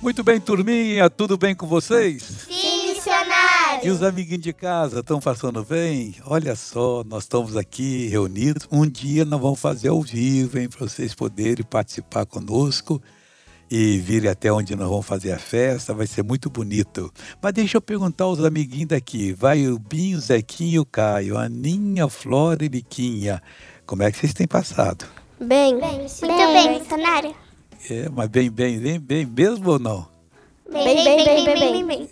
Muito bem, turminha, tudo bem com vocês? Sim, missionário. E os amiguinhos de casa estão passando bem? Olha só, nós estamos aqui reunidos. Um dia nós vamos fazer ao vivo, hein, para vocês poderem participar conosco e virem até onde nós vamos fazer a festa. Vai ser muito bonito. Mas deixa eu perguntar aos amiguinhos daqui. Vai o Binho, Zequinho e o Caio, Aninha, Flora e Liquinha. Como é que vocês têm passado? Bem. Bem, Muito bem, missionário. É, mas bem, bem, bem, bem mesmo ou não? Bem, bem, bem, bem, bem.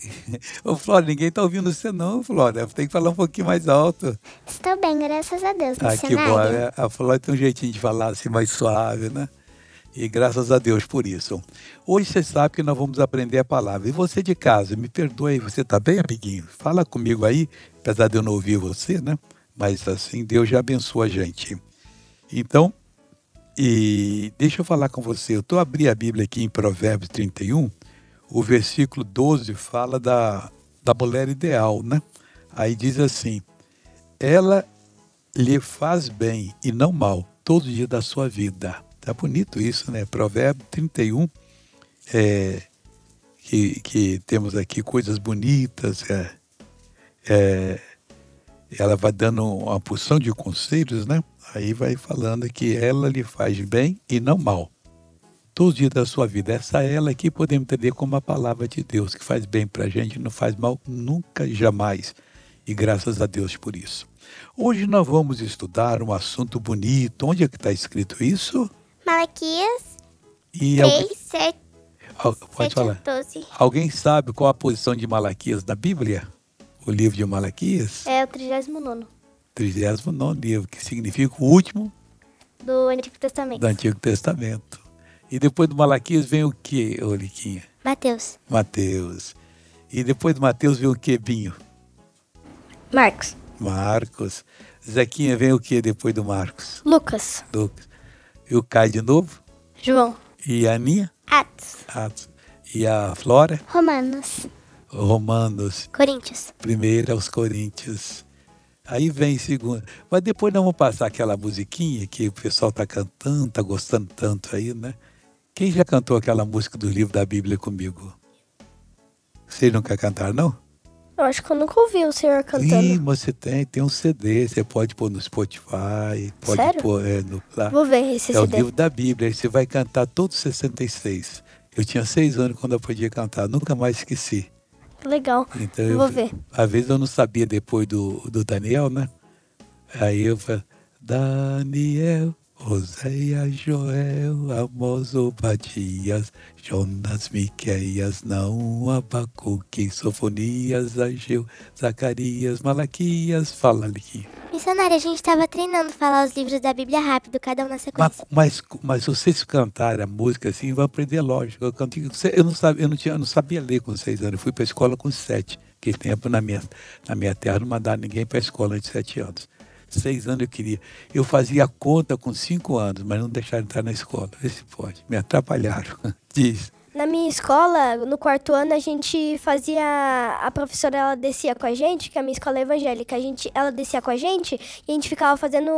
Ô, Flora, ninguém tá ouvindo você não, Flora. Tem que falar um pouquinho mais alto. Estou bem, graças a Deus, Ah, que bom. né? A Flora tem um jeitinho de falar assim mais suave, né? E graças a Deus por isso. Hoje você sabe que nós vamos aprender a palavra. E você de casa, me perdoe, você tá bem, amiguinho? Fala comigo aí, apesar de eu não ouvir você, né? Mas assim, Deus já abençoa a gente. Então, e deixa eu falar com você. Eu estou abrindo a Bíblia aqui em Provérbios 31. O versículo 12 fala da, da mulher ideal, né? Aí diz assim: Ela lhe faz bem e não mal todos os dias da sua vida. Tá bonito isso, né? Provérbio 31, é, que, que temos aqui coisas bonitas. É, é, ela vai dando uma porção de conselhos, né? Aí vai falando que ela lhe faz bem e não mal. Todos os dias da sua vida. Essa ela aqui podemos entender como a palavra de Deus, que faz bem para a gente, não faz mal nunca, jamais. E graças a Deus por isso. Hoje nós vamos estudar um assunto bonito. Onde é que está escrito isso? Malaquias E alguém, 3, 7, al- pode 7 falar. 12. Alguém sabe qual a posição de Malaquias na Bíblia? O livro de Malaquias? É o 39 39 livro, que significa o último do Antigo Testamento. do Antigo Testamento. E depois do Malaquias vem o que, ô Liquinha? Mateus. Mateus. E depois do Mateus vem o que, Binho? Marcos. Marcos. Zequinha vem o que depois do Marcos? Lucas. Lucas. E o Caio de novo? João. E a Aninha? Atos. Atos. E a Flora? Romanos. Romanos. Coríntios. Primeiro aos Coríntios. Aí vem segundo. Mas depois nós vamos passar aquela musiquinha que o pessoal tá cantando, tá gostando tanto aí, né? Quem já cantou aquela música do livro da Bíblia comigo? Vocês nunca cantaram, não? Eu acho que eu nunca ouvi o senhor cantando. você tem, tem um CD, você pode pôr no Spotify, pode Sério? pôr é, no, lá. Vou ver esse É o CD. livro da Bíblia, aí você vai cantar todos os 66. Eu tinha seis anos quando eu podia cantar, nunca mais esqueci. Legal. Então Eu eu, vou ver. Às vezes eu não sabia depois do, do Daniel, né? Aí eu falei, Daniel, Oséias, Joel, Amós, Obadias, Jonas, Miqueias, Naum, Abacuque, Sofonias, Ageu, Zacarias, Malaquias, fala ali. Missionário, a gente estava treinando falar os livros da Bíblia rápido, cada um na Mas, sequência. mas, mas se vocês cantarem a música assim, vão aprender lógico. Eu, canto, eu, não sabia, eu, não tinha, eu não sabia ler com seis anos. Eu fui para a escola com sete. Que tempo na minha, na minha terra não mandaram ninguém para a escola antes de sete anos. Seis anos eu queria. Eu fazia conta com cinco anos, mas não deixaram entrar na escola. Vê se pode. Me atrapalharam. Diz. Na minha escola, no quarto ano, a gente fazia. A professora ela descia com a gente, que a minha escola é evangélica. A gente, ela descia com a gente e a gente ficava fazendo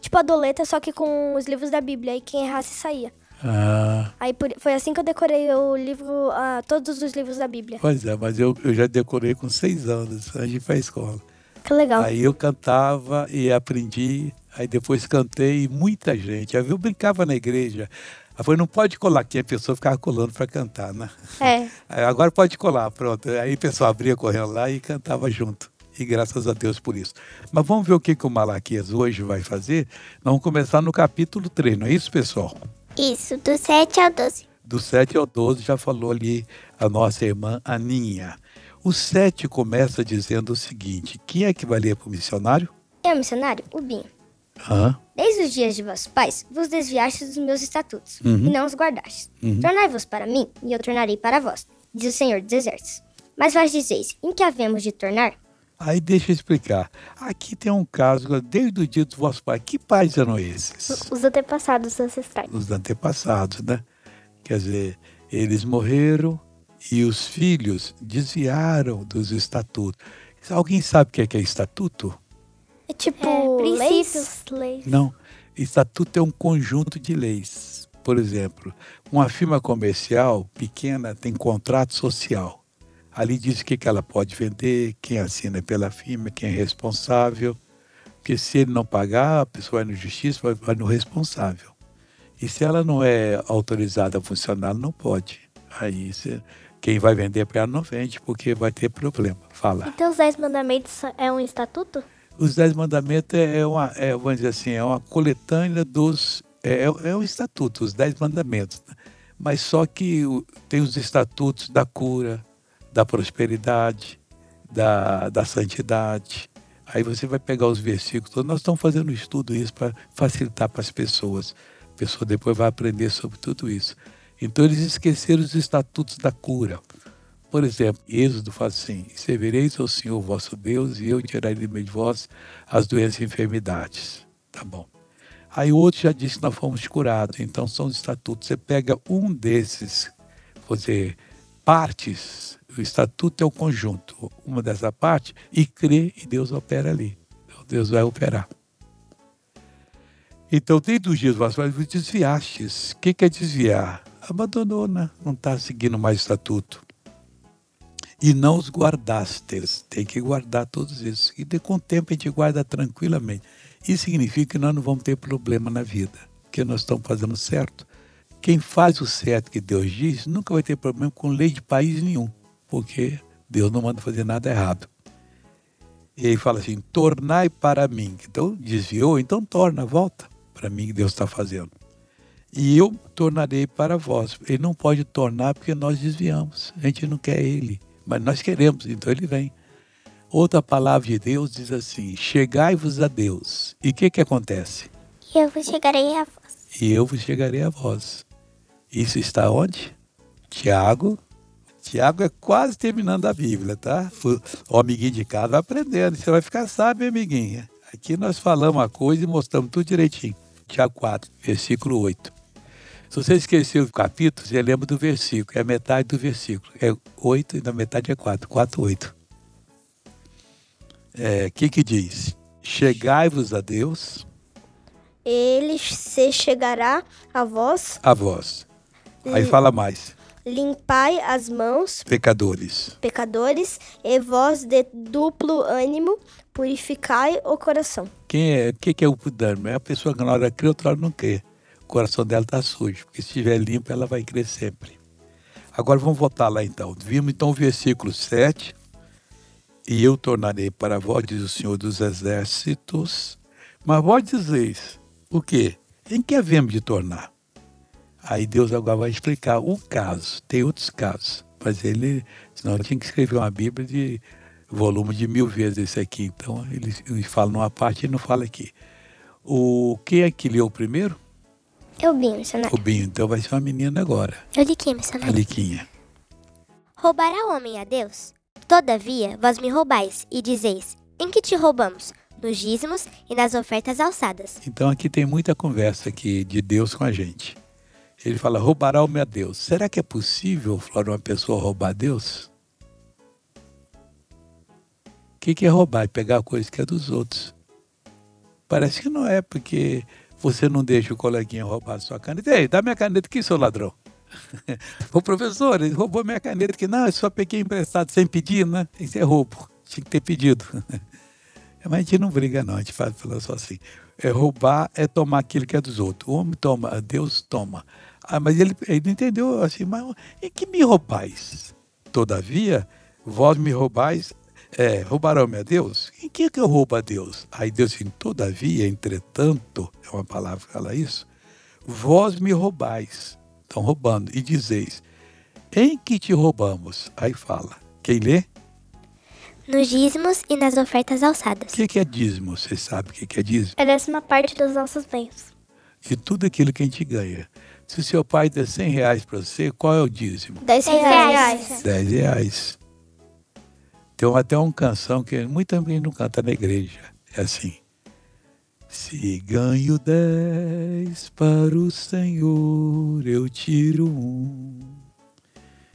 tipo a doleta, só que com os livros da Bíblia. E quem errasse saía. Ah, Aí foi assim que eu decorei o livro, ah, todos os livros da Bíblia. pois é, mas eu, eu já decorei com seis anos antes de ir para a escola. Que legal. Aí eu cantava e aprendi, aí depois cantei e muita gente. Aí eu brincava na igreja. Aí foi, não pode colar aqui, a pessoa ficava colando para cantar, né? É. Agora pode colar, pronto. Aí o pessoal abria correndo lá e cantava junto. E graças a Deus por isso. Mas vamos ver o que, que o Malaquias hoje vai fazer. Nós vamos começar no capítulo 3, não é isso, pessoal? Isso, do 7 ao 12. Do 7 ao 12 já falou ali a nossa irmã Aninha. O 7 começa dizendo o seguinte: quem é que vai ler para o missionário? Eu, missionário, o Binho. Hã? Desde os dias de vossos pais, vos desviastes dos meus estatutos, Uhum. e não os guardastes. Tornai-vos para mim, e eu tornarei para vós, diz o Senhor dos Exércitos. Mas vós dizeis, em que havemos de tornar? Aí deixa eu explicar. Aqui tem um caso, desde o dia dos vossos pais. Que pais eram esses? Os antepassados ancestrais. Os antepassados, né? Quer dizer, eles morreram e os filhos desviaram dos estatutos. Alguém sabe o que é, que é estatuto? É tipo É, leis? princípios, leis. Não. Estatuto é um conjunto de leis. Por exemplo, uma firma comercial pequena tem contrato social. Ali diz o que, que ela pode vender, quem assina pela firma, quem é responsável. Porque se ele não pagar, a pessoa vai no justiça, vai, vai no responsável. E se ela não é autorizada a funcionar, não pode. Aí você, quem vai vender para ela não vende, porque vai ter problema. Fala. Então os Dez Mandamentos é um estatuto? Os Dez Mandamentos é uma, é, vamos dizer assim, é uma coletânea dos. É, é, é um estatuto, os Dez Mandamentos. Né? Mas só que tem os estatutos da cura, da prosperidade, da, da santidade. Aí você vai pegar os versículos. Nós estamos fazendo um estudo isso para facilitar para as pessoas. A pessoa depois vai aprender sobre tudo isso. Então eles esqueceram os estatutos da cura. Por exemplo, Êxodo fala assim: Servireis ao Senhor vosso Deus e eu tirarei de meio de vós as doenças e enfermidades. Tá bom. Aí o outro já disse que nós fomos curados. Então são os estatutos. Você pega um desses, você partes. O estatuto é o conjunto, uma dessa parte, e crê e Deus opera ali. Então, Deus vai operar. Então, desde os dias vossos desviastes. O que é desviar? Abandonou, né? Não está seguindo mais estatuto e não os guardastes. Tem que guardar todos esses. E de, com o tempo a gente guarda tranquilamente. Isso significa que nós não vamos ter problema na vida, porque nós estamos fazendo certo. Quem faz o certo que Deus diz nunca vai ter problema com lei de país nenhum, porque Deus não manda fazer nada errado. E ele fala assim: tornai para mim. Então desviou, então torna, volta para mim que Deus está fazendo. E eu tornarei para vós. Ele não pode tornar porque nós desviamos. A gente não quer ele mas nós queremos, então ele vem. Outra palavra de Deus diz assim: Chegai-vos a Deus. E o que, que acontece? E eu vos chegarei a vós. E eu vos chegarei a vós. Isso está onde? Tiago. Tiago é quase terminando a Bíblia, tá? O amiguinho de casa vai aprendendo. Você vai ficar sábio, amiguinha. Aqui nós falamos a coisa e mostramos tudo direitinho. Tiago 4, versículo 8. Se você esqueceu o capítulo, você lembra do versículo. É a metade do versículo. É oito e na metade é quatro. Quatro, oito. O é, que que diz? Chegai-vos a Deus. Ele se chegará a vós. A vós. Aí fala mais. Limpai as mãos, pecadores. Pecadores, e vós de duplo ânimo, purificai o coração. Quem é? O que, que é o ânimo? É a pessoa que na hora crê, outra hora não crê coração dela está sujo, porque se estiver limpo, ela vai crer sempre. Agora vamos voltar lá então. Vimos então o versículo 7. E eu tornarei para vós, diz o Senhor dos Exércitos. Mas vós dizeis, o quê? Em que havemos de tornar? Aí Deus agora vai explicar um caso. Tem outros casos. Mas ele, senão ele tinha que escrever uma Bíblia de volume de mil vezes esse aqui. Então ele, fala numa parte e não fala aqui. O quem é que leu primeiro? Eu Binho, missionário. O Binho, então vai ser uma menina agora. Eu Liquinha, missionário. A Liquinha. Roubará homem a Deus? Todavia, vós me roubais e dizeis, em que te roubamos? Nos dízimos e nas ofertas alçadas. Então aqui tem muita conversa aqui de Deus com a gente. Ele fala, roubará homem a Deus. Será que é possível, Flora, uma pessoa roubar a Deus? O que, que é roubar? É pegar a coisa que é dos outros. Parece que não é, porque você não deixa o coleguinha roubar a sua caneta. Ei, dá minha caneta aqui, seu ladrão. o professor, ele roubou minha caneta aqui. Não, eu só peguei emprestado sem pedir, né? Isso é roubo. Tinha que ter pedido. Mas a gente não briga, não. A gente faz só assim. É roubar é tomar aquilo que é dos outros. O homem toma, Deus toma. Ah, mas ele, ele entendeu assim, mas em que me roubais? Todavia, vós me roubais é, roubarão-me a Deus? Em que, que eu roubo a Deus? Aí Deus diz, todavia, entretanto, é uma palavra que fala isso, vós me roubais, estão roubando, e dizeis, em que te roubamos? Aí fala, quem lê? Nos dízimos e nas ofertas alçadas. O que, que é dízimo? Você sabe o que, que é dízimo? É décima parte dos nossos bens. De tudo aquilo que a gente ganha. Se o seu pai der 100 reais para você, qual é o dízimo? 10 reais. 10 reais. Tem até uma canção que muita gente não canta na igreja. É assim. Se ganho dez para o Senhor, eu tiro um.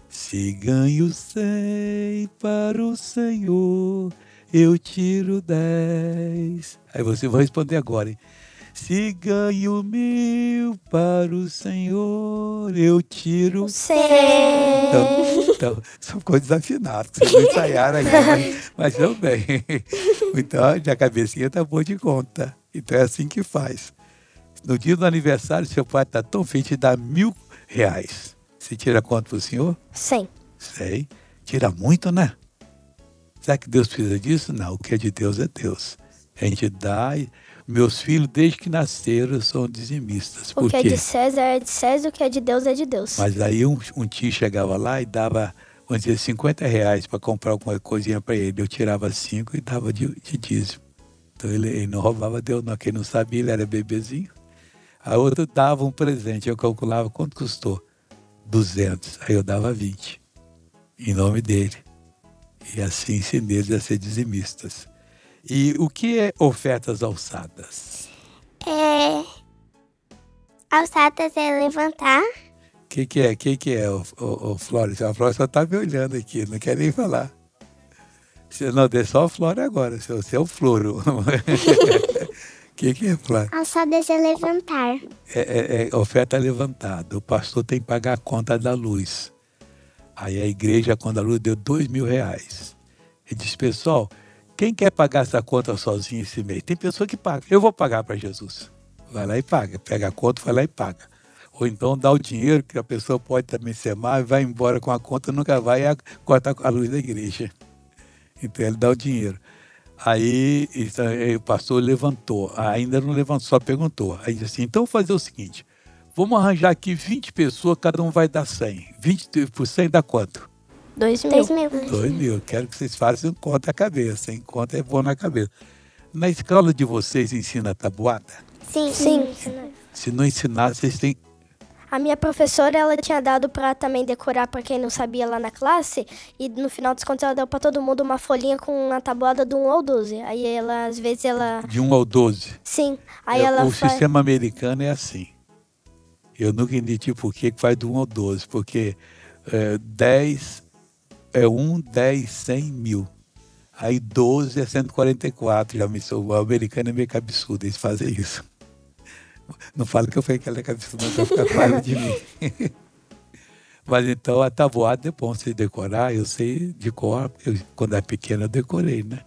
Se ganho cem para o Senhor, eu tiro dez. Aí você vai responder agora, hein? Se ganho mil para o Senhor, eu tiro. Cem. Então, então, são coisas afinadas. Vocês não ensaiaram ainda, mas, mas eu bem. Então, a cabecinha tá boa de conta. Então é assim que faz. No dia do aniversário, seu pai está tão feliz de dar mil reais. Você tira quanto para o senhor? Cem. Sei. Tira muito, né? Será que Deus precisa disso? Não, o que é de Deus é Deus. A gente dá. e- Meus filhos, desde que nasceram, são dizimistas. O Por que é quê? de César é de César, o que é de Deus é de Deus. Mas aí um, um tio chegava lá e dava, vamos dizer, 50 reais para comprar alguma coisinha para ele. Eu tirava cinco e dava de, de dízimo. Então ele, ele não roubava Deus, não. Quem não sabia, ele era bebezinho. A outra dava um presente. Eu calculava quanto custou. 200. Aí eu dava 20. Em nome dele. E assim ensinei eles a ser dizimistas. E o que é ofertas alçadas? É. Alçadas é levantar. O que, que é? O que, que é, o, o, o Flores? A Flores só está me olhando aqui, não quer nem falar. Você, não, é só a Flora agora, é o Floro. O que, que é, Flora? Alçadas é levantar. É, é- é oferta levantada. O pastor tem que pagar a conta da luz. Aí a igreja, quando a luz deu dois mil reais. Ele disse, pessoal, quem quer pagar essa conta sozinho esse mês? Tem pessoa que paga. Eu vou pagar para Jesus. Vai lá e paga. Pega a conta, vai lá e paga. Ou então dá o dinheiro, que a pessoa pode também ser má e vai embora com a conta, nunca vai a- cortar a luz da igreja. Então ele dá o dinheiro. Aí, aí o pastor levantou, ainda não levantou, só perguntou. Aí disse assim: então vou fazer o seguinte: vamos arranjar aqui 20 pessoas, cada um vai dar 100. 20 por 100 dá quanto? Dois mil. Dois mil. 2 mil. Quero que vocês façam conta a cabeça, hein? Conta é bom na cabeça. Na escola de vocês ensina tabuada? Sim. Sim. Se não ensinar, vocês têm. A minha professora, ela tinha dado pra também decorar pra quem não sabia lá na classe. E no final dos contos, ela deu pra todo mundo uma folhinha com uma tabuada do 1 ao 12. Aí ela, às vezes, ela... De 1 ao 12. Sim. Aí É, ela o faz... sistema americano é assim. Eu nunca entendi por que que faz do 1 ao 12, porque é, 10 é 1, 10, 100 mil. Aí 12 é 144. Já me sou, o americano é meio cabeçudo, eles fazem isso. Não falo que eu falei que ela é cabeçuda, não, pra ficar claro de mim. Mas então a tabuada é bom você decorar, eu sei de cor, eu, quando era pequeno eu decorei, né?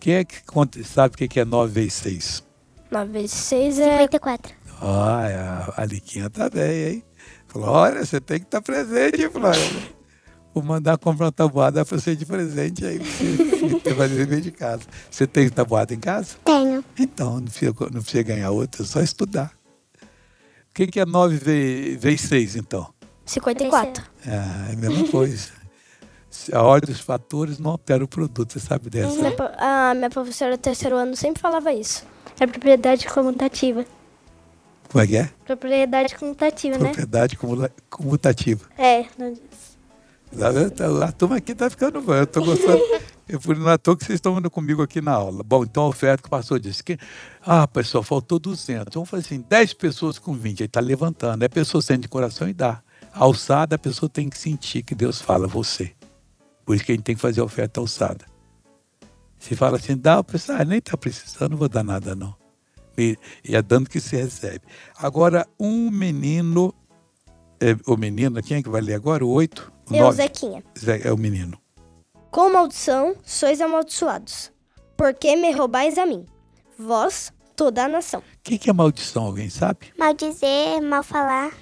Quem é que conta- sabe o que que é 9 vezes 6? 9 vezes 6 é... 54. Ah, a Aliquinha tá bem, hein? Flora, você tem que estar presente, Flora. Vou mandar comprar uma tabuada para você de presente aí, você ter fazer dever de casa. Você tem tabuada em casa? Tenho. Então, não precisa, não precisa ganhar outra, é só estudar. O que, que é 9 ve- vezes 6, então? 54. Ah, é a mesma coisa. A ordem dos fatores não altera o produto, você sabe dessa. Minha pro- A minha professora do terceiro ano sempre falava isso. É propriedade comutativa. Como é que é? Propriedade comutativa, né? Propriedade comutativa. É, A turma aqui tá ficando boa. Eu tô gostando. Eu fui é à toa que vocês estão indo comigo aqui na aula. Bom, então oferta que o pastor disse que. Ah, pessoal, faltou 200. Vamos fazer assim: 10 pessoas com 20. Aí tá levantando. A pessoa sente de coração e dá. Alçada, a pessoa tem que sentir que Deus fala, você. Por isso que a gente tem que fazer a oferta alçada. Se fala assim, dá, o pessoal ah, nem tá precisando, não vou dar nada, não. E, e é dando que se recebe. Agora, um menino. É, o menino, quem é que vai ler agora? O 8? O? Zequinha. Zé- É o menino. Com maldição sois amaldiçoados, porque me roubais a mim, vós, toda a nação. O que, que é maldição? Alguém sabe? Maldizer, mal falar.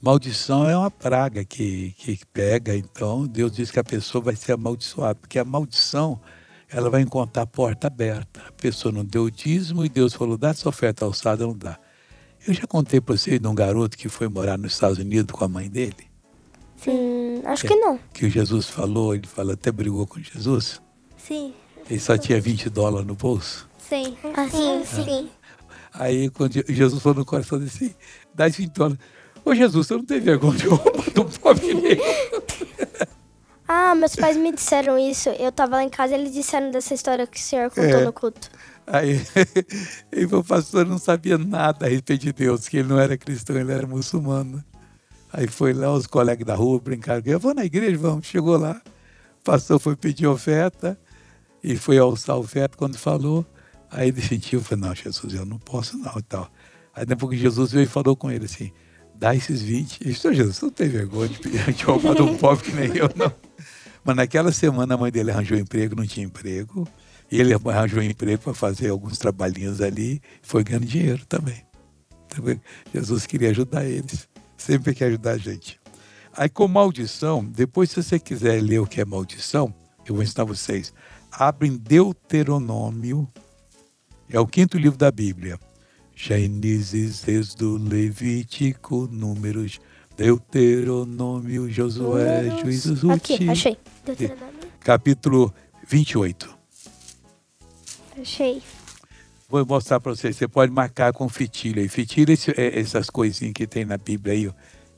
Maldição é uma praga que, que pega, então Deus diz que a pessoa vai ser amaldiçoada, porque a maldição ela vai encontrar a porta aberta. A pessoa não deu o dízimo e Deus falou: dá essa oferta alçada, não dá. Eu já contei para vocês de um garoto que foi morar nos Estados Unidos com a mãe dele, Hum, acho que não. que o Jesus falou, ele falou, até brigou com Jesus. Sim, Ele só tinha 20 dólares no bolso. sim. Ah, sim, sim. Aí quando Je- Jesus falou no coração dele assim, dá 20 dólares. Ô Jesus, você não tem vergonha de roubar do pobre negro? Ah, meus pais me disseram isso. Eu tava lá em casa e eles disseram dessa história que o senhor contou É. no culto. Aí ele falou, pastor, não sabia nada a respeito de Deus, que ele não era cristão, ele era muçulmano. Aí foi lá, os colegas da rua brincaram, eu vou na igreja, vamos. Chegou lá, pastor foi pedir oferta e foi alçar a oferta quando falou. Aí eu falei, não, Jesus, eu não posso não e tal. Aí depois que Jesus veio e falou com ele assim, dá esses 20. Ele disse, Jesus, não tem vergonha de pedir de roubar um pobre que nem eu, não. Mas naquela semana a mãe dele arranjou emprego, não tinha emprego. E ele arranjou emprego para fazer alguns trabalhinhos ali, foi ganhando dinheiro também. Então, Jesus queria ajudar eles, sempre quer ajudar a gente. Aí com maldição, depois se você quiser ler o que é maldição, eu vou ensinar vocês. Abrem Deuteronômio, é o quinto livro da Bíblia. Gênesis, Êxodo, Levítico, Números, Deuteronômio, Josué, Juízes, Ruth. Aqui, achei. Capítulo 28. Achei. Vou mostrar para vocês. Você pode marcar com fitilho aí. Fitilho é essas coisinhas que tem na Bíblia aí. Ó.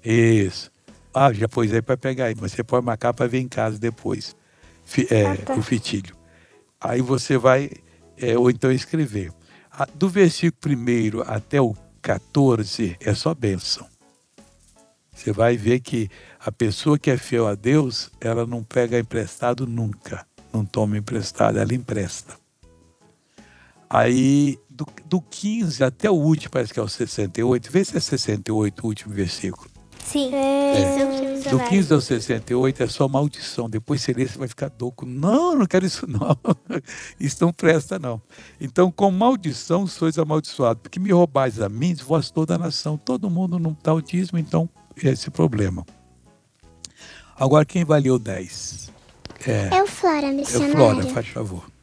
Isso. Ah, já pôs aí para pegar aí, mas você pode marcar para ver em casa depois. É, ah, tá. O fitilho. Aí você vai, é, ou então escrever. Do versículo 1 até o 14 é só bênção. Você vai ver que a pessoa que é fiel a Deus, ela não pega emprestado nunca. Não toma emprestado, ela empresta. Aí, do, do 15 até o último, parece que é o 68. Vê se é 68 o último versículo. Sim. É. é. Do 15 ao 68 é só maldição. Depois você lê, você vai ficar louco. Não, não quero isso não. Isso não presta não. Então, com maldição sois amaldiçoados. Porque me roubais a mim, vós toda a nação. Todo mundo não dá o dízimo, então é esse problema. Agora, quem valeu 10? É, é o Flora, missionário. É o Flora, faz favor.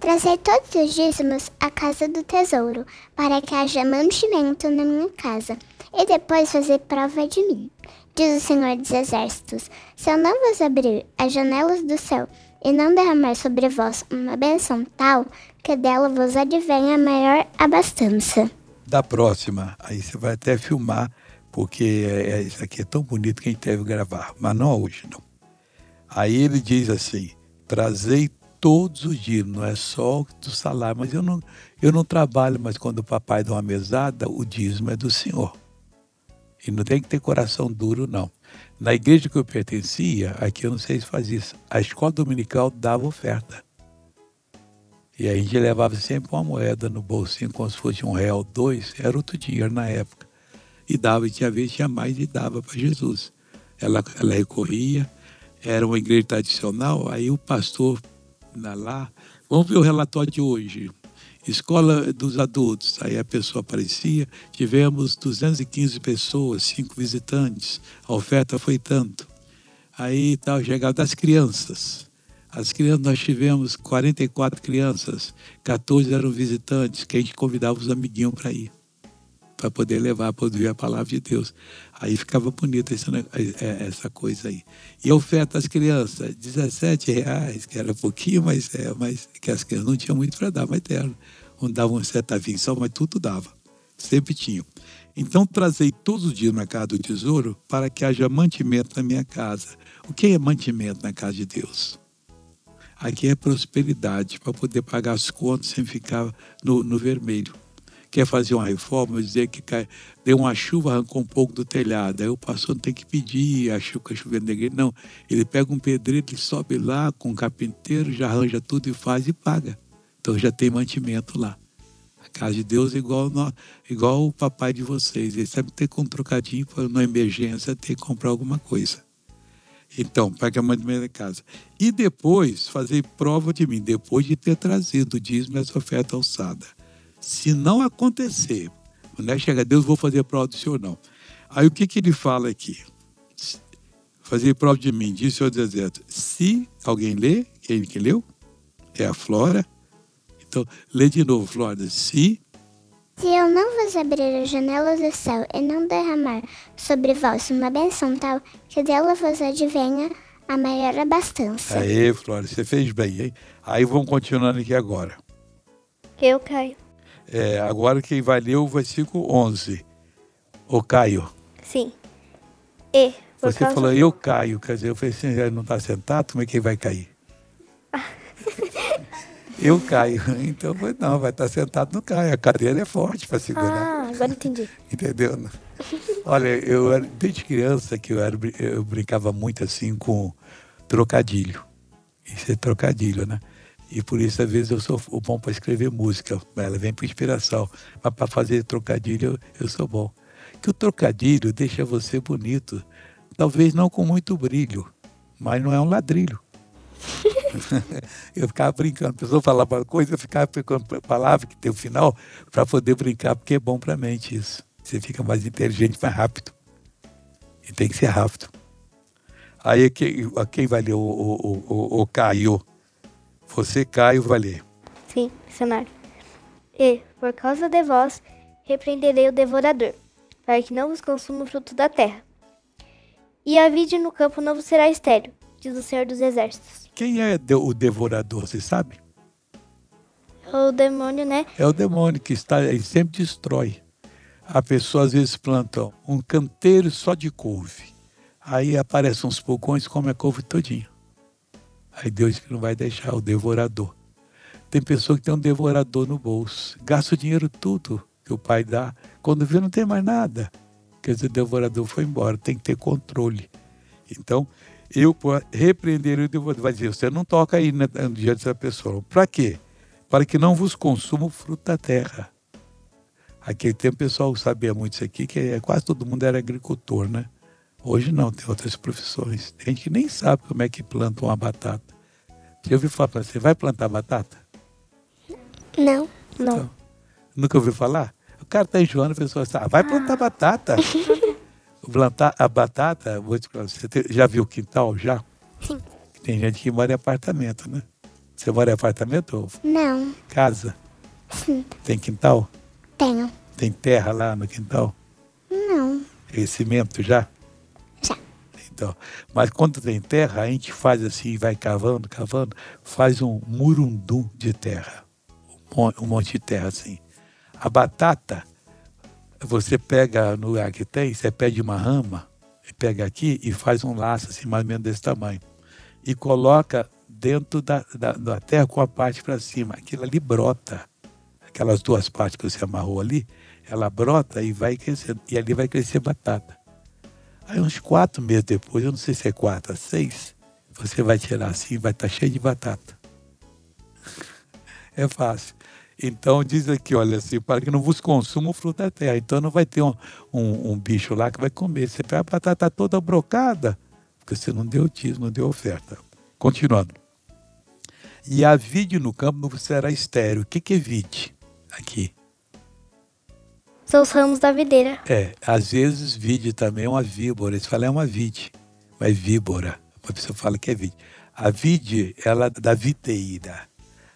Trazer todos os dízimos à casa do tesouro, para que haja mantimento na minha casa, e depois fazer prova de mim. Diz o Senhor dos Exércitos: Se eu não vos abrir as janelas do céu e não derramar sobre vós uma bênção tal, que dela vos advenha maior abastança. Da próxima, aí você vai até filmar, porque é, é, isso aqui é tão bonito que a gente deve gravar, mas não hoje, não. Aí ele diz assim: Trazei todos os dias, não é só do salário. Mas eu não, eu não trabalho, mas quando o papai dá uma mesada, o dízimo é do Senhor. E não tem que ter coração duro, não. Na igreja que eu pertencia, aqui eu não sei se faz isso, a escola dominical dava oferta. E a gente levava sempre uma moeda no bolsinho, como se fosse um real, dois, era outro dinheiro na época. E dava, e tinha vez tinha mais e dava para Jesus. Ela, ela recorria, era uma igreja tradicional, aí o pastor lá. Vamos ver o relatório de hoje. Escola dos adultos, aí a pessoa aparecia, tivemos 215 pessoas, cinco visitantes, a oferta foi tanto. Aí tal, chegava das crianças. As crianças, nós tivemos 44 crianças, 14 eram visitantes, que a gente convidava os amiguinhos para ir para poder levar, para ouvir a palavra de Deus. Aí ficava bonita essa, é, essa coisa aí. E a oferta às crianças, 17 reais, que era pouquinho, mas, é, mas que as crianças não tinham muito para dar, mas deram. Um dava um centavinho só, mas tudo dava. Sempre tinham. Então, trazei todos os dias na casa do tesouro para que haja mantimento na minha casa. O que é mantimento na casa de Deus? Aqui é prosperidade, para poder pagar as contas sem ficar no, no vermelho quer fazer uma reforma, dizer que cai, deu uma chuva, arrancou um pouco do telhado. Aí o pastor não tem que pedir a chuva na igreja. Não, ele pega um pedreiro, ele sobe lá com um carpinteiro, já arranja tudo e faz e paga. Então já tem mantimento lá. A casa de Deus é igual, no, igual o papai de vocês. Ele sempre tem com um trocadinho para uma emergência ter que comprar alguma coisa. Então, paga mantimento da casa. E depois fazer prova de mim, depois de ter trazido o dízimo e essa oferta alçada. Se não acontecer, quando é chegar Deus, vou fazer prova do Senhor, não. Aí o que, que ele fala aqui? Fazer prova de mim, disse o Senhor dos Exércitos. Se alguém lê, quem que leu? É a Flora. Então, lê de novo, Flora. Se se eu não vos abrir as janelas do céu e não derramar sobre vós uma benção tal, que dela vos advenha a maior abastança. Aí, Flora, você fez bem, hein? Aí vamos continuando aqui agora. Eu caio. É, agora quem vai ler o versículo 11. O Caio. Sim. E. Você causa... falou, eu caio. Quer dizer, eu falei assim, não está sentado, como é que vai cair? eu caio. Então, não, vai estar tá sentado, não cai. A cadeira é forte para segurar. Ah, agora entendi. Entendeu? Olha, eu desde criança que eu, era, eu brincava muito assim com trocadilho. Isso é trocadilho, né? E por isso, às vezes, eu sou bom para escrever música. Ela vem por inspiração. Mas para fazer trocadilho, eu, eu sou bom. Que o trocadilho deixa você bonito. Talvez não com muito brilho, mas não é um ladrilho. eu ficava brincando, a pessoa falava uma coisa, eu ficava pegando palavra que tem o final para poder brincar, porque é bom para a mente isso. Você fica mais inteligente, mais rápido. E tem que ser rápido. Aí quem, quem vai ler o, o, o, o Caio? Você, Caio, vai ler. Sim, missionário. E, por causa de vós, repreenderei o devorador, para que não vos consuma o fruto da terra. E a vide no campo não vos será estéreo, diz o Senhor dos Exércitos. Quem é o devorador, você sabe? É o demônio, né? É o demônio que está, ele sempre destrói. A pessoa às vezes planta um canteiro só de couve. Aí aparecem uns pulgões, come a couve todinha. Aí Deus que não vai deixar o devorador. Tem pessoa que tem um devorador no bolso, gasta o dinheiro tudo que o pai dá. Quando vê, não tem mais nada. Quer dizer, o devorador foi embora, tem que ter controle. Então, eu repreender o devorador. Vai dizer, você não toca aí né, diante dessa pessoa. Para quê? Para que não vos consuma o fruto da terra. Aquele tempo o pessoal sabia muito isso aqui, que é, quase todo mundo era agricultor, né? Hoje não, tem outras profissões. Tem gente que nem sabe como é que planta uma batata. Já ouviu falar para você, vai plantar batata? Não. Não. Então, nunca ouviu falar? O cara está enjoando, a pessoa fala, ah, vai plantar batata. plantar a batata, vou te falar, você já viu o quintal já? Sim. Tem gente que mora em apartamento, né? Você mora em apartamento ou Não. casa? Sim. Tem quintal? Tenho. Tem terra lá no quintal? Não. Tem cimento? Já. Então, mas quando tem terra, a gente faz assim, vai cavando, cavando, faz um murundum de terra. Um monte de terra assim. A batata, você pega no lugar que tem, você pede uma rama, pega aqui e faz um laço assim, mais ou menos desse tamanho. E coloca dentro da, da, da terra com a parte para cima. Aquilo ali brota. Aquelas duas partes que você amarrou ali, ela brota e vai crescendo. E ali vai crescer batata. Aí uns quatro meses depois, eu não sei se é quatro seis, você vai tirar assim, vai estar tá cheio de batata. É fácil. Então diz aqui, olha assim, para que não vos consuma o fruto da terra. Então não vai ter um, um, um bicho lá que vai comer. Você pega a batata toda brocada, porque você não deu dízimo, não deu oferta. Continuando. E a vide no campo não será estéreo. O que, que é vide? Aqui. São os ramos da videira. É, às vezes vide também é uma víbora. Eles falam é uma vide, mas víbora. A pessoa fala que é vide. A vide, ela é da videira.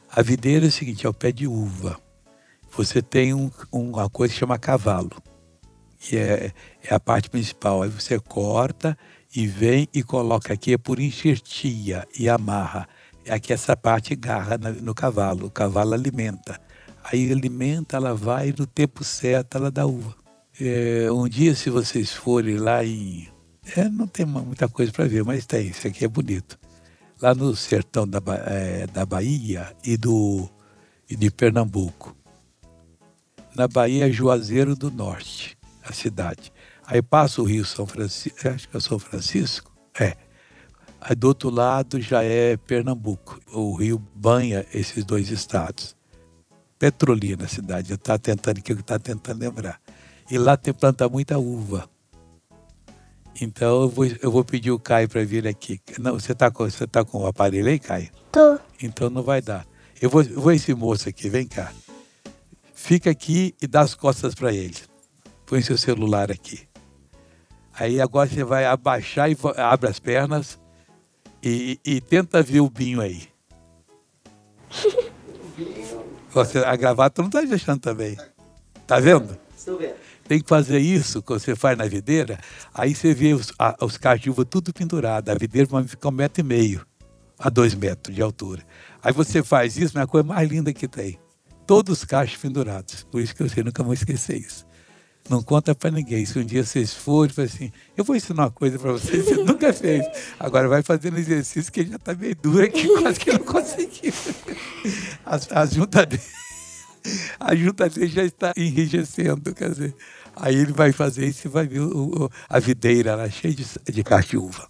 A videira é o seguinte, é o pé de uva. Você tem um, uma coisa que chama cavalo, que é, é a parte principal. Aí você corta e vem e coloca aqui, é por enxertia e amarra. Aqui essa parte garra no cavalo, o cavalo alimenta. Aí alimenta, ela vai no tempo certo, ela dá uva. É, um dia, se vocês forem lá em. É, não tem muita coisa para ver, mas tem, isso aqui é bonito lá no sertão da, é, da Bahia e, do, e de Pernambuco. Na Bahia é Juazeiro do Norte, a cidade. Aí passa o Rio São Francisco, acho que é São Francisco, é. Aí do outro lado já é Pernambuco. O rio banha esses dois estados. Petrolina, a cidade, está tentando que eu está tentando lembrar. E lá tem planta muita uva. Então eu vou, eu vou pedir o Caio para vir aqui. Não, você está com, você tá com o aparelho aí, Caio? Tô. Então não vai dar. Eu vou, eu vou esse moço aqui, vem cá. Fica aqui e dá as costas para ele. Põe seu celular aqui. Aí agora você vai abaixar e abre as pernas e, e tenta ver o binho aí. Você, a gravata não está deixando também. Tá vendo? Estou vendo. Tem que fazer isso que você faz na videira, aí você vê os, a, os cachos de uva tudo pendurado. A videira vai ficar um metro e meio a dois metros de altura. Aí você faz isso, é a coisa mais linda que tem. Todos os cachos pendurados. Por isso que eu nunca vou esquecer isso. Não conta para ninguém. Se um dia vocês forem, assim, eu vou ensinar uma coisa para vocês, você nunca fez. Agora vai fazendo exercício que já está meio duro aqui, quase que não conseguiu. As, as juntas dele a junta dele já está enrijecendo, quer dizer. Aí ele vai fazer isso e vai ver o, o, a videira lá cheia de, de cachuva.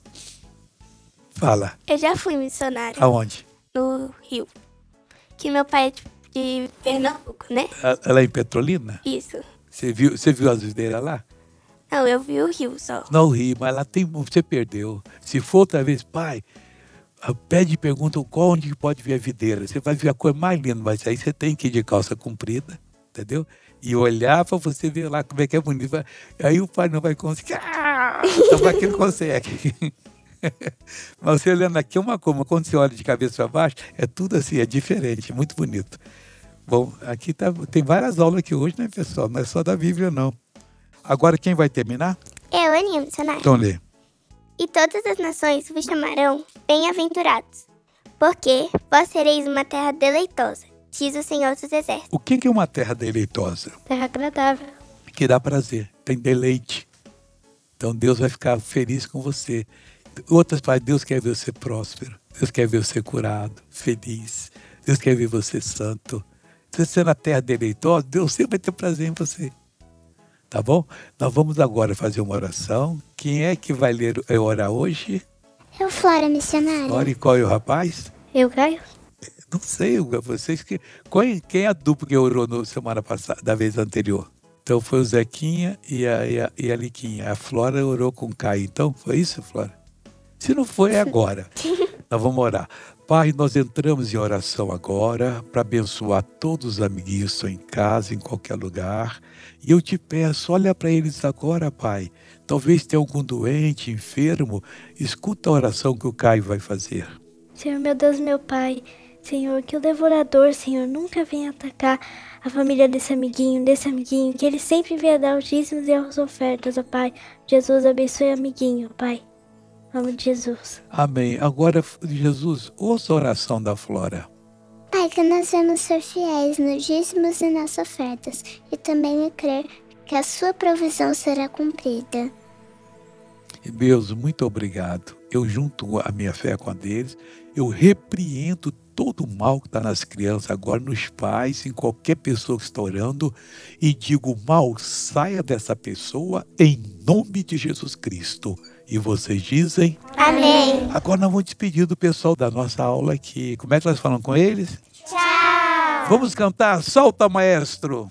Fala. Eu já fui missionário. Aonde? No Rio. que meu pai é tipo, de Pernambuco, né? Ela é em Petrolina? Isso. Você viu, você viu as videiras lá? Não, eu vi o rio só. Não, o rio, mas lá tem. Você perdeu. Se for outra vez, pai, pede e pergunta qual onde pode ver a videira. Você vai ver a cor mais linda, mas aí você tem que ir de calça comprida, entendeu? E olhar para você ver lá como é que é bonito. Aí o pai não vai conseguir. Ah! Então aqui não consegue. mas você olhando aqui é uma coisa, quando você olha de cabeça para baixo, é tudo assim, é diferente, muito bonito. Bom, aqui tá, tem várias aulas aqui hoje, né, pessoal? Não é só da Bíblia, não. Agora quem vai terminar? Eu, Aninha, missionário. Então lê. E todas as nações vos chamarão bem-aventurados, porque vós sereis uma terra deleitosa, diz o Senhor dos Exércitos. O que é uma terra deleitosa? Terra agradável. Que dá prazer, tem deleite. Então Deus vai ficar feliz com você. Outras palavras, Deus quer ver você próspero, Deus quer ver você curado, feliz, Deus quer ver você santo. Você na terra deleitosa, Deus sempre vai ter prazer em você. Tá bom? Nós vamos agora fazer uma oração. Quem é que vai ler e orar hoje? Eu, Flora, missionária. Flora, e qual é o rapaz? Eu, Caio. Não sei, vocês que. Quem é a dupla que orou na semana passada, da vez anterior? Então foi o Zequinha e a, e a, e a Liquinha. A Flora orou com o Caio. Então, foi isso, Flora? Se não foi, é agora. Nós vamos orar. Pai, nós entramos em oração agora para abençoar todos os amiguinhos que estão em casa, em qualquer lugar. E eu te peço, olha para eles agora, Pai. Talvez tenha algum doente, enfermo. Escuta a oração que o Caio vai fazer. Senhor, meu Deus, meu Pai. Senhor, que o devorador, Senhor, nunca venha atacar a família desse amiguinho, desse amiguinho. Que ele sempre venha dar os dízimos e as ofertas, ó Pai. Jesus abençoe o amiguinho, Pai nome de Jesus. Amém. Agora, Jesus, ouça a oração da Flora. Pai, que nós vamos ser fiéis nos dízimos e nas ofertas, e também a crer que a sua provisão será cumprida. Deus, muito obrigado. Eu junto a minha fé com a deles, eu repreendo todo o mal que está nas crianças, agora nos pais, em qualquer pessoa que está orando, e digo: mal, saia dessa pessoa em nome de Jesus Cristo. E vocês dizem? Amém. Agora nós vamos despedir do pessoal da nossa aula aqui. Como é que nós falamos com eles? Tchau. Vamos cantar? Solta, maestro!